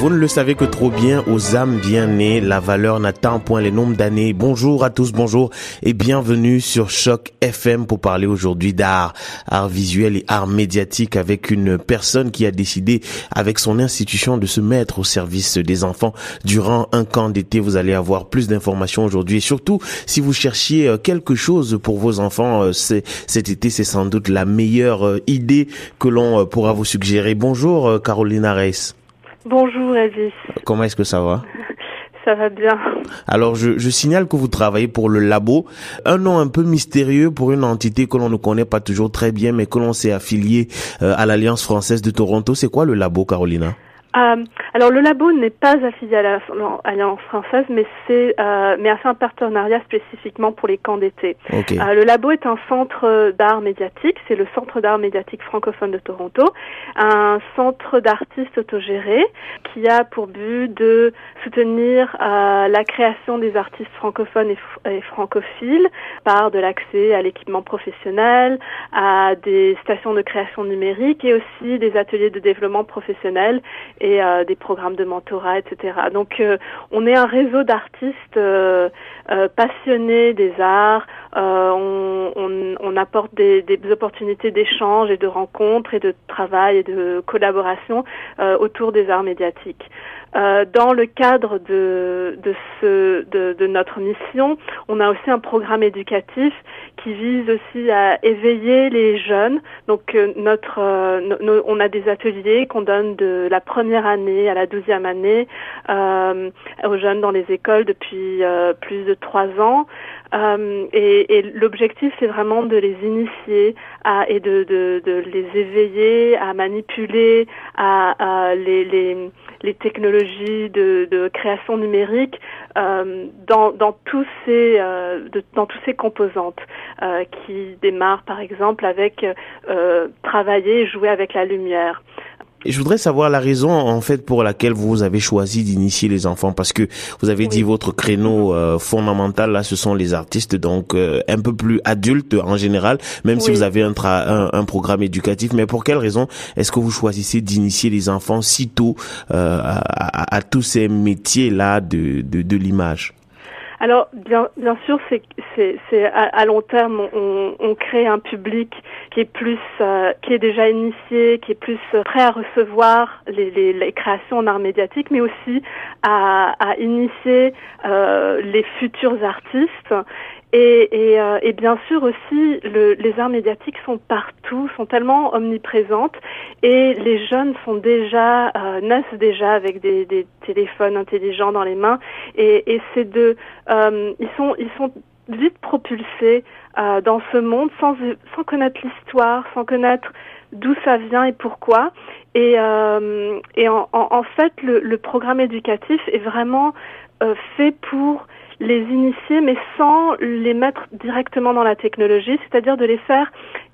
Vous ne le savez que trop bien, aux âmes bien nées, la valeur n'atteint point les nombres d'années. Bonjour à tous, bonjour et bienvenue sur Choc FM pour parler aujourd'hui d'art, art visuel et art médiatique avec une personne qui a décidé avec son institution de se mettre au service des enfants durant un camp d'été. Vous allez avoir plus d'informations aujourd'hui et surtout si vous cherchiez euh, quelque chose pour vos enfants euh, cet été, c'est sans doute la meilleure euh, idée que l'on pourra vous suggérer. Bonjour Carolina Reis. Bonjour Elvis. Comment est-ce que ça va? Ça va bien. Alors je, je, signale que vous travaillez pour le labo, un nom un peu mystérieux pour une entité que l'on ne connaît pas toujours très bien mais que l'on s'est affilié euh, à l'Alliance française de Toronto. C'est quoi le labo Carolina? Euh, alors le labo n'est pas affilié à l'Alliance française, mais c'est euh, mais a fait un partenariat spécifiquement pour les camps d'été. Euh, le labo est un centre d'art médiatique, c'est le centre d'art médiatique francophone de Toronto, un centre d'artistes autogérés qui a pour but de soutenir euh, la création des artistes francophones et, et francophiles par de l'accès à l'équipement professionnel, à des stations de création numérique et aussi des ateliers de développement professionnel et euh, des programmes de mentorat, etc. Donc euh, on est un réseau d'artistes euh, passionnés des arts. On, on, apporte des, opportunités d'échange et de rencontres et de travail et de collaboration autour des arts médiatiques. Euh, dans le cadre de, notre mission, on a aussi un programme éducatif qui vise aussi à éveiller les jeunes. Donc euh, notre, euh, on a des ateliers qu'on donne de la première année à la douzième année aux jeunes dans les écoles depuis plus de trois ans. et, et l'objectif, c'est vraiment de les initier à, et de, de, de les éveiller à manipuler, à, les, les les technologies de, de création numérique euh, dans, dans, tous ces, euh, dans tous ces composantes euh, qui démarrent par exemple avec euh, travailler et jouer avec la lumière. Et je voudrais savoir la raison en fait pour laquelle vous avez choisi d'initier les enfants parce que vous avez dit votre créneau euh, fondamental là ce sont les artistes donc euh, un peu plus adultes en général même si vous avez un, un, un, programme éducatif. Mais pour quelle raison est-ce que vous choisissez d'initier les enfants si tôt euh, à, à, tous ces métiers là de, de, de l'image? Alors bien bien sûr c'est c'est c'est à, long terme on, on crée un public qui est plus euh, qui est déjà initié, qui est plus prêt à recevoir les, les, les créations en art médiatique, mais aussi à, à initier euh, les futurs artistes. Et, et, euh, et, bien sûr aussi, le, les arts médiatiques sont partout, sont tellement omniprésentes, et les jeunes sont déjà euh, naissent déjà avec des, des, téléphones intelligents dans les mains, et, et c'est de, euh, ils sont ils sont vite propulsés euh, dans ce monde sans sans connaître l'histoire, sans connaître d'où ça vient et pourquoi. Et, euh, et en, en, en, fait, le, le, programme éducatif est vraiment euh, fait pour les initier, mais sans les mettre directement dans la technologie, c'est-à-dire de les faire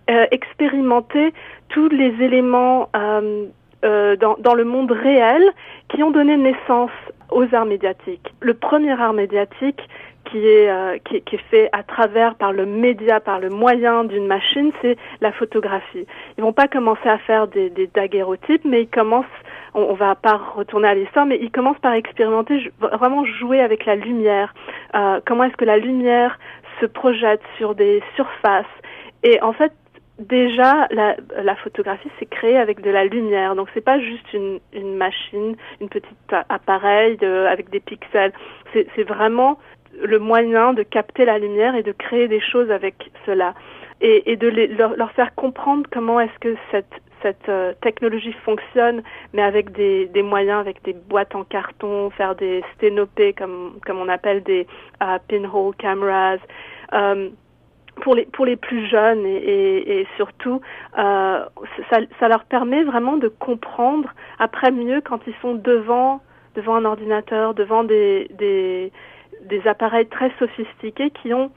euh, expérimenter tous les éléments euh, dans, dans, le monde réel qui ont donné naissance aux arts médiatiques. Le premier art médiatique qui est, euh, qui, qui, est fait à travers par le média, par le moyen d'une machine, c'est la photographie. Ils vont pas commencer à faire des, des daguerreotypes, mais ils commencent on, on va pas retourner à l'histoire, mais il commence par expérimenter, vraiment jouer avec la lumière. Euh, comment est-ce que la lumière se projette sur des surfaces? Et en fait, déjà la, la photographie s'est créée avec de la lumière. Donc c'est pas juste une, une machine une petite appareil de, avec des pixels. C'est vraiment le moyen de capter la lumière et de créer des choses avec cela. Et, et de les, leur, leur, faire comprendre comment est-ce que cette cette euh, technologie fonctionne, mais avec des, des, moyens, avec des boîtes en carton, faire des sténopées, comme, comme on appelle des uh, pinhole cameras. Pour les pour les plus jeunes et, et, et surtout euh, ça, ça leur permet vraiment de comprendre après mieux quand ils sont devant devant un ordinateur devant des des, des appareils très sophistiqués qui ont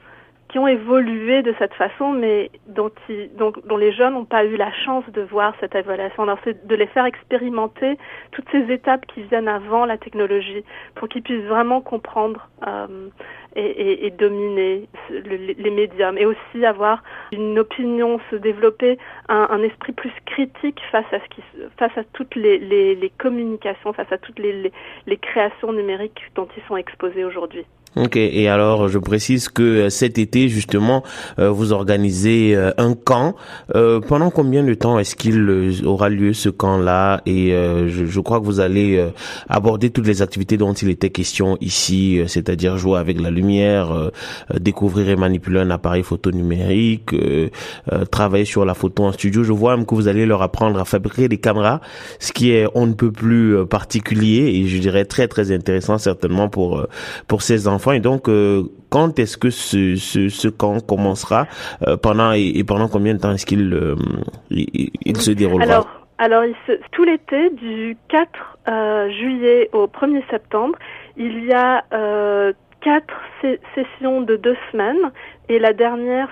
qui ont évolué de cette façon, mais dont, dont, dont les jeunes n'ont pas eu la chance de voir cette évaluation. Alors, c'est de les faire expérimenter toutes ces étapes qui viennent avant la technologie pour qu'ils puissent vraiment comprendre euh, et, et, et, dominer les médiums et aussi avoir une opinion, se développer un, un esprit plus critique face à ce qui, face à toutes les, les, les communications, face à toutes les, les créations numériques dont ils sont exposés aujourd'hui. Ok, et alors je précise que euh, cet été justement euh, vous organisez euh, un camp. pendant combien de temps est-ce qu'il aura lieu ce camp-là? Et je, je, crois que vous allez aborder toutes les activités dont il était question ici, c'est-à-dire jouer avec la lumière, découvrir et manipuler un appareil photo numérique, travailler sur la photo en studio. Je vois même que vous allez leur apprendre à fabriquer des caméras, ce qui est on ne peut plus particulier et je dirais très très intéressant certainement pour pour ces enfants et donc, euh, quand est-ce que ce, ce, camp commencera euh, pendant et, pendant combien de temps est-ce qu'il euh, se déroulera Alors, alors tout l'été, du 4 juillet au 1er septembre, il y a quatre sessions de deux semaines et la dernière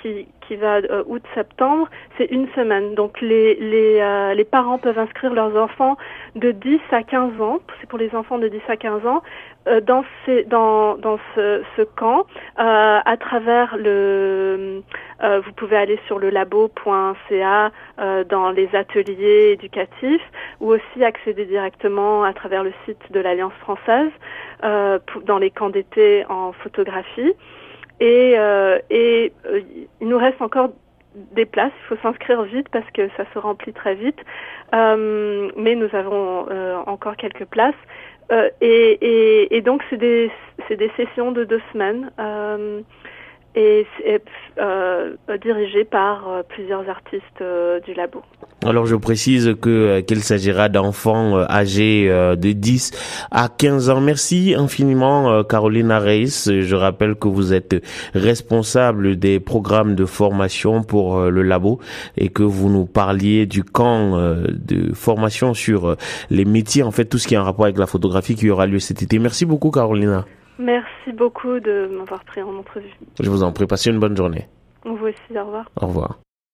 qui, qui va août-septembre, c'est une semaine. Donc les, les, les parents peuvent inscrire leurs enfants de 10 à 15 ans, c'est pour les enfants de 10 à 15 ans, euh, dans, ces, dans, dans ce, ce camp euh, à travers le euh, vous pouvez aller sur le labo.ca euh, dans les ateliers éducatifs ou aussi accéder directement à travers le site de l'Alliance française euh, dans les camps d'été en photographie et, et il nous reste encore des places, il faut s'inscrire vite parce que ça se remplit très vite, mais nous avons encore quelques places. Euh, et, et, et, donc c'est des, des sessions de deux semaines euh, et, euh, dirigées par euh, plusieurs artistes euh, du labo. Alors je précise que qu'il s'agira d'enfants âgés de 10 à 15 ans. Merci infiniment Carolina Reis. Je rappelle que vous êtes responsable des programmes de formation pour le labo et que vous nous parliez du camp de formation sur les métiers, en fait tout ce qui est en rapport avec la photographie qui aura lieu cet été. Merci beaucoup Carolina. Merci beaucoup de m'avoir pris en entrevue. Je vous en prie, passez une bonne journée. Vous aussi, au revoir. Au revoir.